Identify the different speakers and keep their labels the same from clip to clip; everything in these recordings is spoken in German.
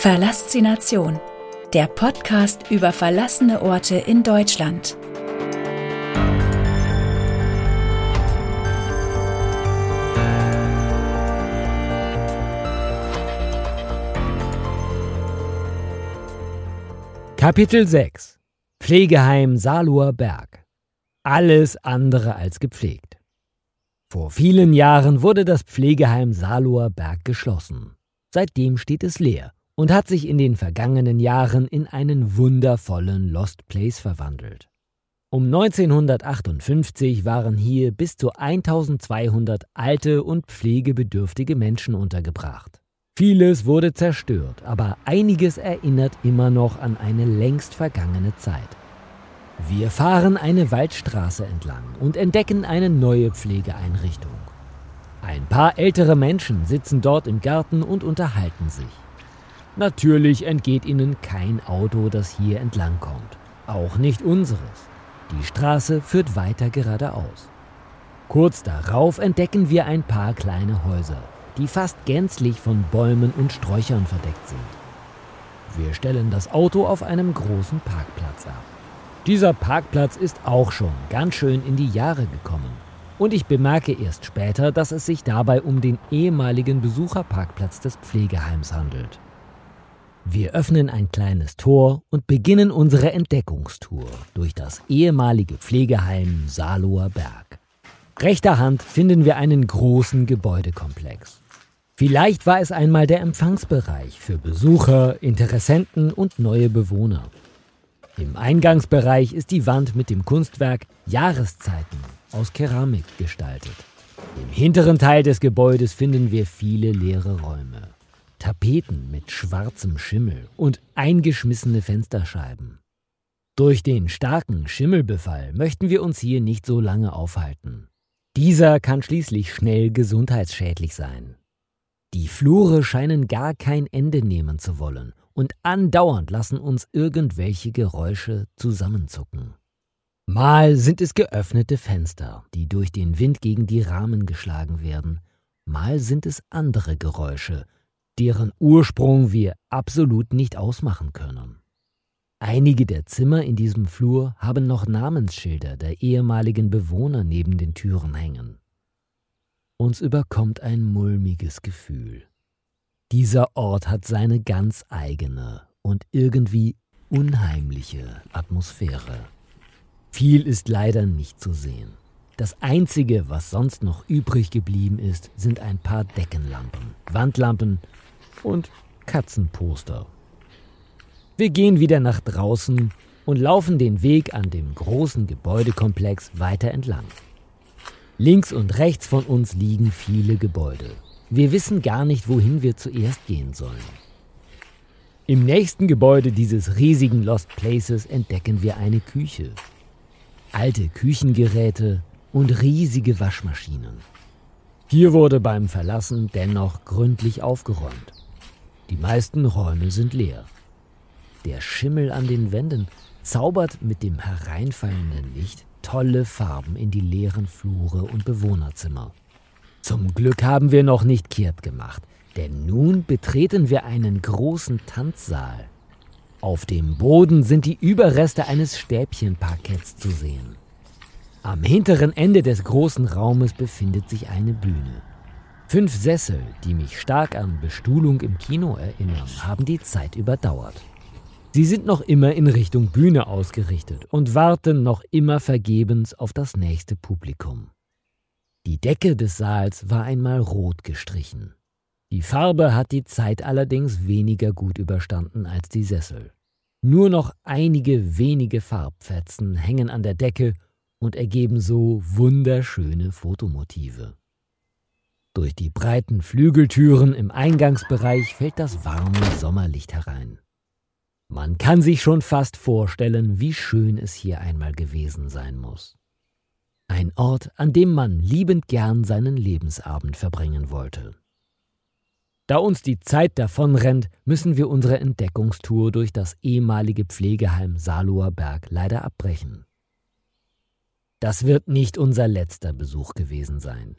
Speaker 1: Verlassination, der Podcast über verlassene Orte in Deutschland.
Speaker 2: Kapitel 6 Pflegeheim Saluer Berg Alles andere als gepflegt. Vor vielen Jahren wurde das Pflegeheim Saluer Berg geschlossen. Seitdem steht es leer und hat sich in den vergangenen Jahren in einen wundervollen Lost Place verwandelt. Um 1958 waren hier bis zu 1200 alte und pflegebedürftige Menschen untergebracht. Vieles wurde zerstört, aber einiges erinnert immer noch an eine längst vergangene Zeit. Wir fahren eine Waldstraße entlang und entdecken eine neue Pflegeeinrichtung. Ein paar ältere Menschen sitzen dort im Garten und unterhalten sich. Natürlich entgeht ihnen kein Auto, das hier entlang kommt. Auch nicht unseres. Die Straße führt weiter geradeaus. Kurz darauf entdecken wir ein paar kleine Häuser, die fast gänzlich von Bäumen und Sträuchern verdeckt sind. Wir stellen das Auto auf einem großen Parkplatz ab. Dieser Parkplatz ist auch schon ganz schön in die Jahre gekommen. Und ich bemerke erst später, dass es sich dabei um den ehemaligen Besucherparkplatz des Pflegeheims handelt. Wir öffnen ein kleines Tor und beginnen unsere Entdeckungstour durch das ehemalige Pflegeheim Saloer Berg. Rechter Hand finden wir einen großen Gebäudekomplex. Vielleicht war es einmal der Empfangsbereich für Besucher, Interessenten und neue Bewohner. Im Eingangsbereich ist die Wand mit dem Kunstwerk Jahreszeiten aus Keramik gestaltet. Im hinteren Teil des Gebäudes finden wir viele leere Räume. Tapeten mit schwarzem Schimmel und eingeschmissene Fensterscheiben. Durch den starken Schimmelbefall möchten wir uns hier nicht so lange aufhalten. Dieser kann schließlich schnell gesundheitsschädlich sein. Die Flure scheinen gar kein Ende nehmen zu wollen, und andauernd lassen uns irgendwelche Geräusche zusammenzucken. Mal sind es geöffnete Fenster, die durch den Wind gegen die Rahmen geschlagen werden, mal sind es andere Geräusche, deren Ursprung wir absolut nicht ausmachen können. Einige der Zimmer in diesem Flur haben noch Namensschilder der ehemaligen Bewohner neben den Türen hängen. Uns überkommt ein mulmiges Gefühl. Dieser Ort hat seine ganz eigene und irgendwie unheimliche Atmosphäre. Viel ist leider nicht zu sehen. Das Einzige, was sonst noch übrig geblieben ist, sind ein paar Deckenlampen, Wandlampen und Katzenposter. Wir gehen wieder nach draußen und laufen den Weg an dem großen Gebäudekomplex weiter entlang. Links und rechts von uns liegen viele Gebäude. Wir wissen gar nicht, wohin wir zuerst gehen sollen. Im nächsten Gebäude dieses riesigen Lost Places entdecken wir eine Küche. Alte Küchengeräte und riesige Waschmaschinen. Hier wurde beim Verlassen dennoch gründlich aufgeräumt. Die meisten Räume sind leer. Der Schimmel an den Wänden zaubert mit dem hereinfallenden Licht tolle Farben in die leeren Flure und Bewohnerzimmer. Zum Glück haben wir noch nicht kehrt gemacht, denn nun betreten wir einen großen Tanzsaal. Auf dem Boden sind die Überreste eines Stäbchenparketts zu sehen. Am hinteren Ende des großen Raumes befindet sich eine Bühne. Fünf Sessel, die mich stark an Bestuhlung im Kino erinnern, haben die Zeit überdauert. Sie sind noch immer in Richtung Bühne ausgerichtet und warten noch immer vergebens auf das nächste Publikum. Die Decke des Saals war einmal rot gestrichen. Die Farbe hat die Zeit allerdings weniger gut überstanden als die Sessel. Nur noch einige wenige Farbfetzen hängen an der Decke und ergeben so wunderschöne Fotomotive. Durch die breiten Flügeltüren im Eingangsbereich fällt das warme Sommerlicht herein. Man kann sich schon fast vorstellen, wie schön es hier einmal gewesen sein muss. Ein Ort, an dem man liebend gern seinen Lebensabend verbringen wollte. Da uns die Zeit davonrennt, müssen wir unsere Entdeckungstour durch das ehemalige Pflegeheim Saloer Berg leider abbrechen. Das wird nicht unser letzter Besuch gewesen sein.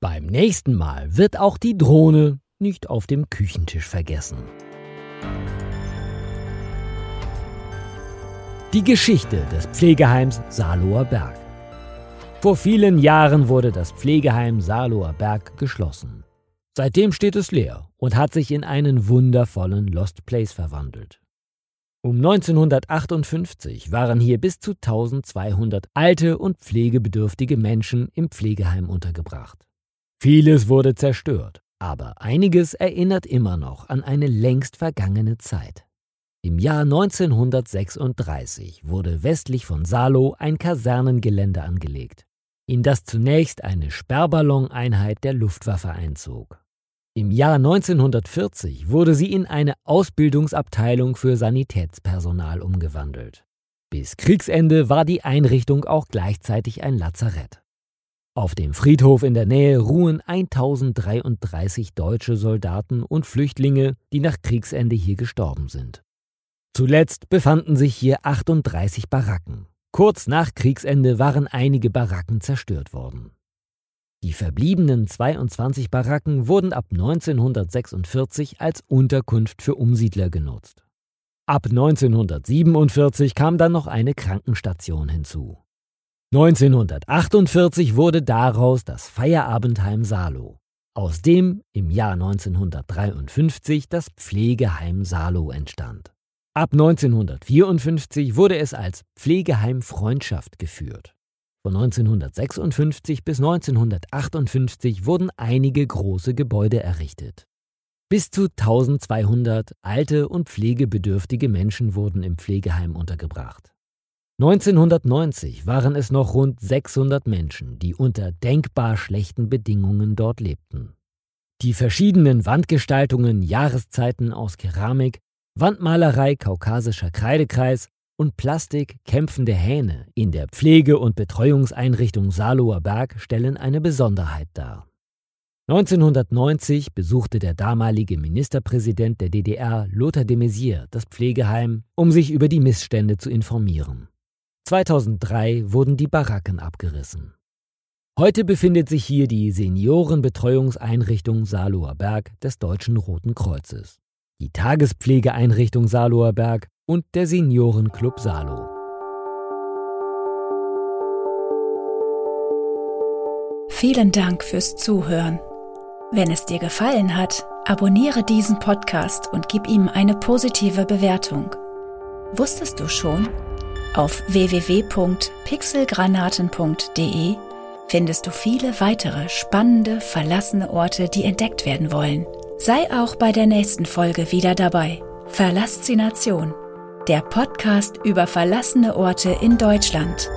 Speaker 2: Beim nächsten Mal wird auch die Drohne nicht auf dem Küchentisch vergessen. Die Geschichte des Pflegeheims Saarloher Berg. Vor vielen Jahren wurde das Pflegeheim Saarloher Berg geschlossen. Seitdem steht es leer und hat sich in einen wundervollen Lost Place verwandelt. Um 1958 waren hier bis zu 1200 alte und pflegebedürftige Menschen im Pflegeheim untergebracht. Vieles wurde zerstört, aber einiges erinnert immer noch an eine längst vergangene Zeit. Im Jahr 1936 wurde westlich von Salo ein Kasernengelände angelegt, in das zunächst eine Sperrballoneinheit der Luftwaffe einzog. Im Jahr 1940 wurde sie in eine Ausbildungsabteilung für Sanitätspersonal umgewandelt. Bis Kriegsende war die Einrichtung auch gleichzeitig ein Lazarett. Auf dem Friedhof in der Nähe ruhen 1033 deutsche Soldaten und Flüchtlinge, die nach Kriegsende hier gestorben sind. Zuletzt befanden sich hier 38 Baracken. Kurz nach Kriegsende waren einige Baracken zerstört worden. Die verbliebenen 22 Baracken wurden ab 1946 als Unterkunft für Umsiedler genutzt. Ab 1947 kam dann noch eine Krankenstation hinzu. 1948 wurde daraus das Feierabendheim Salo, aus dem im Jahr 1953 das Pflegeheim Salo entstand. Ab 1954 wurde es als Pflegeheim Freundschaft geführt. Von 1956 bis 1958 wurden einige große Gebäude errichtet. Bis zu 1200 alte und pflegebedürftige Menschen wurden im Pflegeheim untergebracht. 1990 waren es noch rund 600 Menschen, die unter denkbar schlechten Bedingungen dort lebten. Die verschiedenen Wandgestaltungen, Jahreszeiten aus Keramik Wandmalerei kaukasischer Kreidekreis und Plastik kämpfende Hähne in der Pflege- und Betreuungseinrichtung Saarloher Berg stellen eine Besonderheit dar. 1990 besuchte der damalige Ministerpräsident der DDR Lothar de Maizière das Pflegeheim, um sich über die Missstände zu informieren. 2003 wurden die Baracken abgerissen. Heute befindet sich hier die Seniorenbetreuungseinrichtung Saarloher Berg des Deutschen Roten Kreuzes die Tagespflegeeinrichtung Saarloher Berg und der Seniorenclub Saarloh.
Speaker 1: Vielen Dank fürs Zuhören. Wenn es dir gefallen hat, abonniere diesen Podcast und gib ihm eine positive Bewertung. Wusstest du schon? Auf www.pixelgranaten.de findest du viele weitere spannende, verlassene Orte, die entdeckt werden wollen. Sei auch bei der nächsten Folge wieder dabei. Verlassination, der Podcast über verlassene Orte in Deutschland.